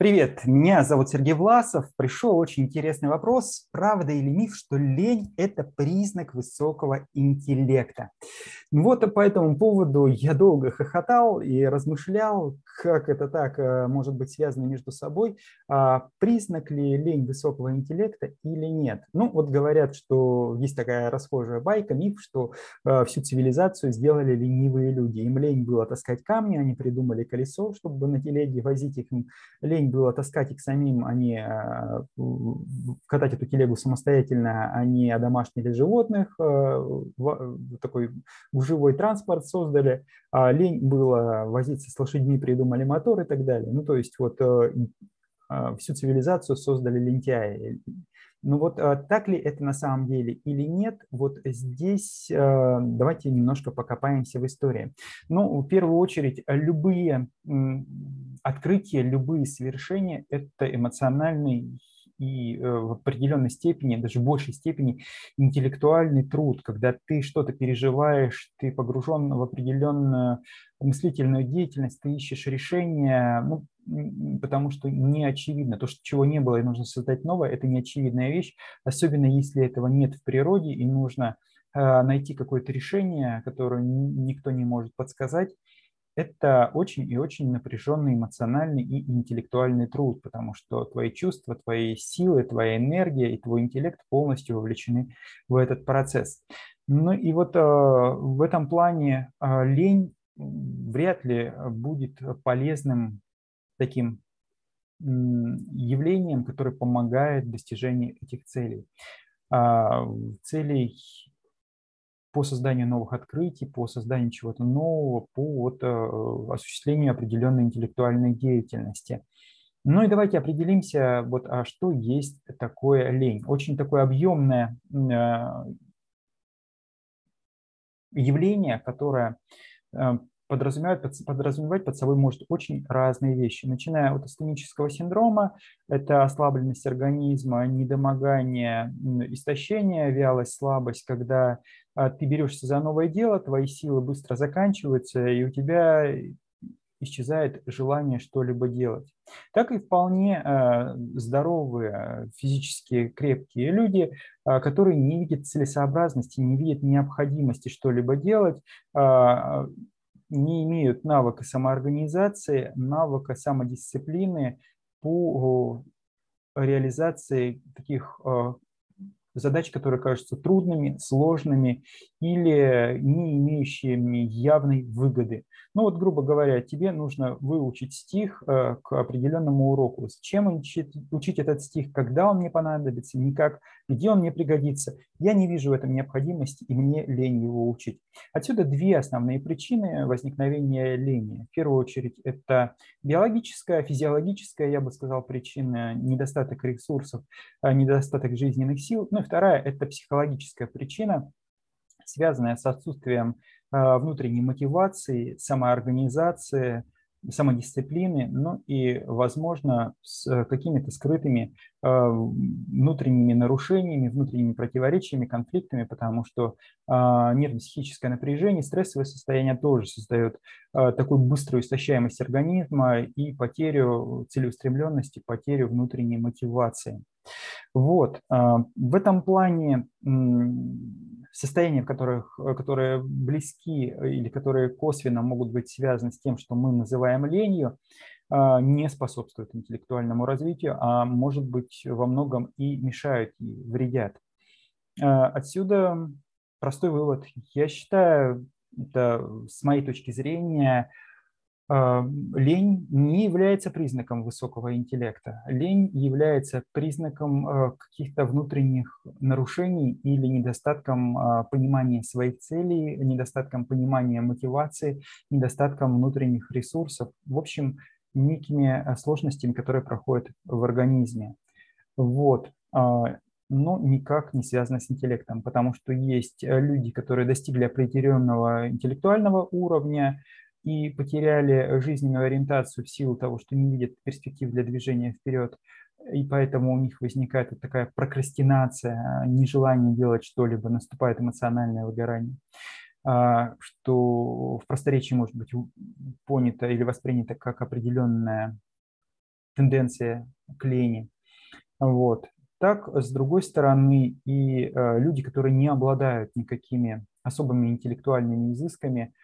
Привет, меня зовут Сергей Власов. Пришел очень интересный вопрос. Правда или миф, что лень – это признак высокого интеллекта? Ну вот по этому поводу я долго хохотал и размышлял, как это так э, может быть связано между собой. А признак ли лень высокого интеллекта или нет? Ну вот говорят, что есть такая расхожая байка, миф, что э, всю цивилизацию сделали ленивые люди. Им лень было таскать камни, они придумали колесо, чтобы на телеге возить их. Лень было таскать их самим, а катать эту телегу самостоятельно, они одомашнили животных, э, такой живой транспорт создали, а лень было возиться с лошадьми, придумали мотор и так далее. Ну, то есть вот э, а, всю цивилизацию создали лентяи. Ну вот так ли это на самом деле или нет, вот здесь давайте немножко покопаемся в истории. Ну, в первую очередь, любые открытия, любые совершения – это эмоциональный и э, в определенной степени, даже в большей степени, интеллектуальный труд, когда ты что-то переживаешь, ты погружен в определенную мыслительную деятельность, ты ищешь решения, ну, потому что не очевидно. То, что чего не было и нужно создать новое, это не очевидная вещь, особенно если этого нет в природе и нужно э, найти какое-то решение, которое никто не может подсказать, это очень и очень напряженный эмоциональный и интеллектуальный труд, потому что твои чувства, твои силы, твоя энергия и твой интеллект полностью вовлечены в этот процесс. Ну и вот э, в этом плане э, лень вряд ли будет полезным таким явлением, которое помогает достижению этих целей. А, целей по созданию новых открытий, по созданию чего-то нового, по вот, э, осуществлению определенной интеллектуальной деятельности. Ну и давайте определимся, вот, а что есть такое лень. Очень такое объемное э, явление, которое э, подразумевает, подразумевать под собой может очень разные вещи, начиная от астенического синдрома, это ослабленность организма, недомогание, истощение, вялость, слабость, когда а, ты берешься за новое дело, твои силы быстро заканчиваются, и у тебя исчезает желание что-либо делать. Так и вполне э, здоровые, физически крепкие люди, э, которые не видят целесообразности, не видят необходимости что-либо делать, не имеют навыка самоорганизации, навыка самодисциплины по реализации таких э, задач, которые кажутся трудными, сложными или не имеющими явной выгоды. Ну вот, грубо говоря, тебе нужно выучить стих э, к определенному уроку. С чем учить, учить этот стих, когда он мне понадобится, никак, где он мне пригодится. Я не вижу в этом необходимости, и мне лень его учить. Отсюда две основные причины возникновения лени. В первую очередь, это биологическая, физиологическая, я бы сказал, причина недостаток ресурсов, э, недостаток жизненных сил. Ну и вторая – это психологическая причина, связанная с отсутствием а, внутренней мотивации, самоорганизации, самодисциплины, ну и, возможно, с э, какими-то скрытыми а, внутренними нарушениями, внутренними противоречиями, конфликтами, потому что а, нервно-психическое напряжение, стрессовое состояние тоже создает такую быструю истощаемость организма и потерю целеустремленности, потерю внутренней мотивации. Вот. В этом плане состояния, которых, э, которые близки э, или которые косвенно могут быть связаны с тем, что мы называем ленью, а, не способствуют интеллектуальному развитию, а может быть во многом и мешают и вредят. А, отсюда простой вывод. Я считаю, это с моей точки зрения, лень не является признаком высокого интеллекта. Лень является признаком а, каких-то внутренних нарушений или недостатком а, понимания своих целей, недостатком понимания мотивации, недостатком внутренних ресурсов. В общем, некими сложностями, которые проходят в организме. Вот. Но никак не связано с интеллектом, потому что есть люди, которые достигли определенного интеллектуального уровня, и потеряли жизненную ориентацию в силу того, что не видят перспектив для движения вперед, и поэтому у них возникает вот такая прокрастинация, нежелание делать что-либо, наступает эмоциональное выгорание, а, что в просторечии может быть понято или воспринято как определенная тенденция к лени. Вот. Так, с другой стороны, и э, люди, которые не обладают никакими особыми интеллектуальными изысками,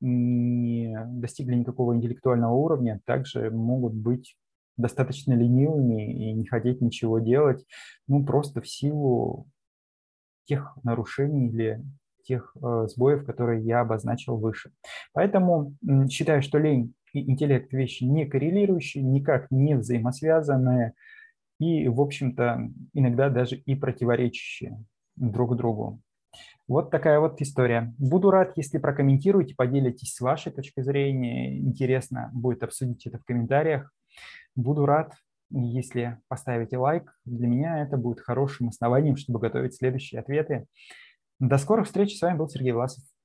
не достигли никакого интеллектуального уровня, также могут быть достаточно ленивыми и не хотеть ничего делать, ну, просто в силу тех нарушений или тех э, сбоев, которые я обозначил выше. Поэтому э, считаю, что лень и интеллект вещи не коррелирующие, никак не взаимосвязанные и, в общем-то, иногда даже и противоречащие друг другу. Вот такая вот история. Буду рад, если прокомментируете, поделитесь с вашей точки зрения. Интересно будет обсудить это в комментариях. Буду рад, если поставите лайк. Для меня это будет хорошим основанием, чтобы готовить следующие ответы. До скорых встреч. С вами был Сергей Власов.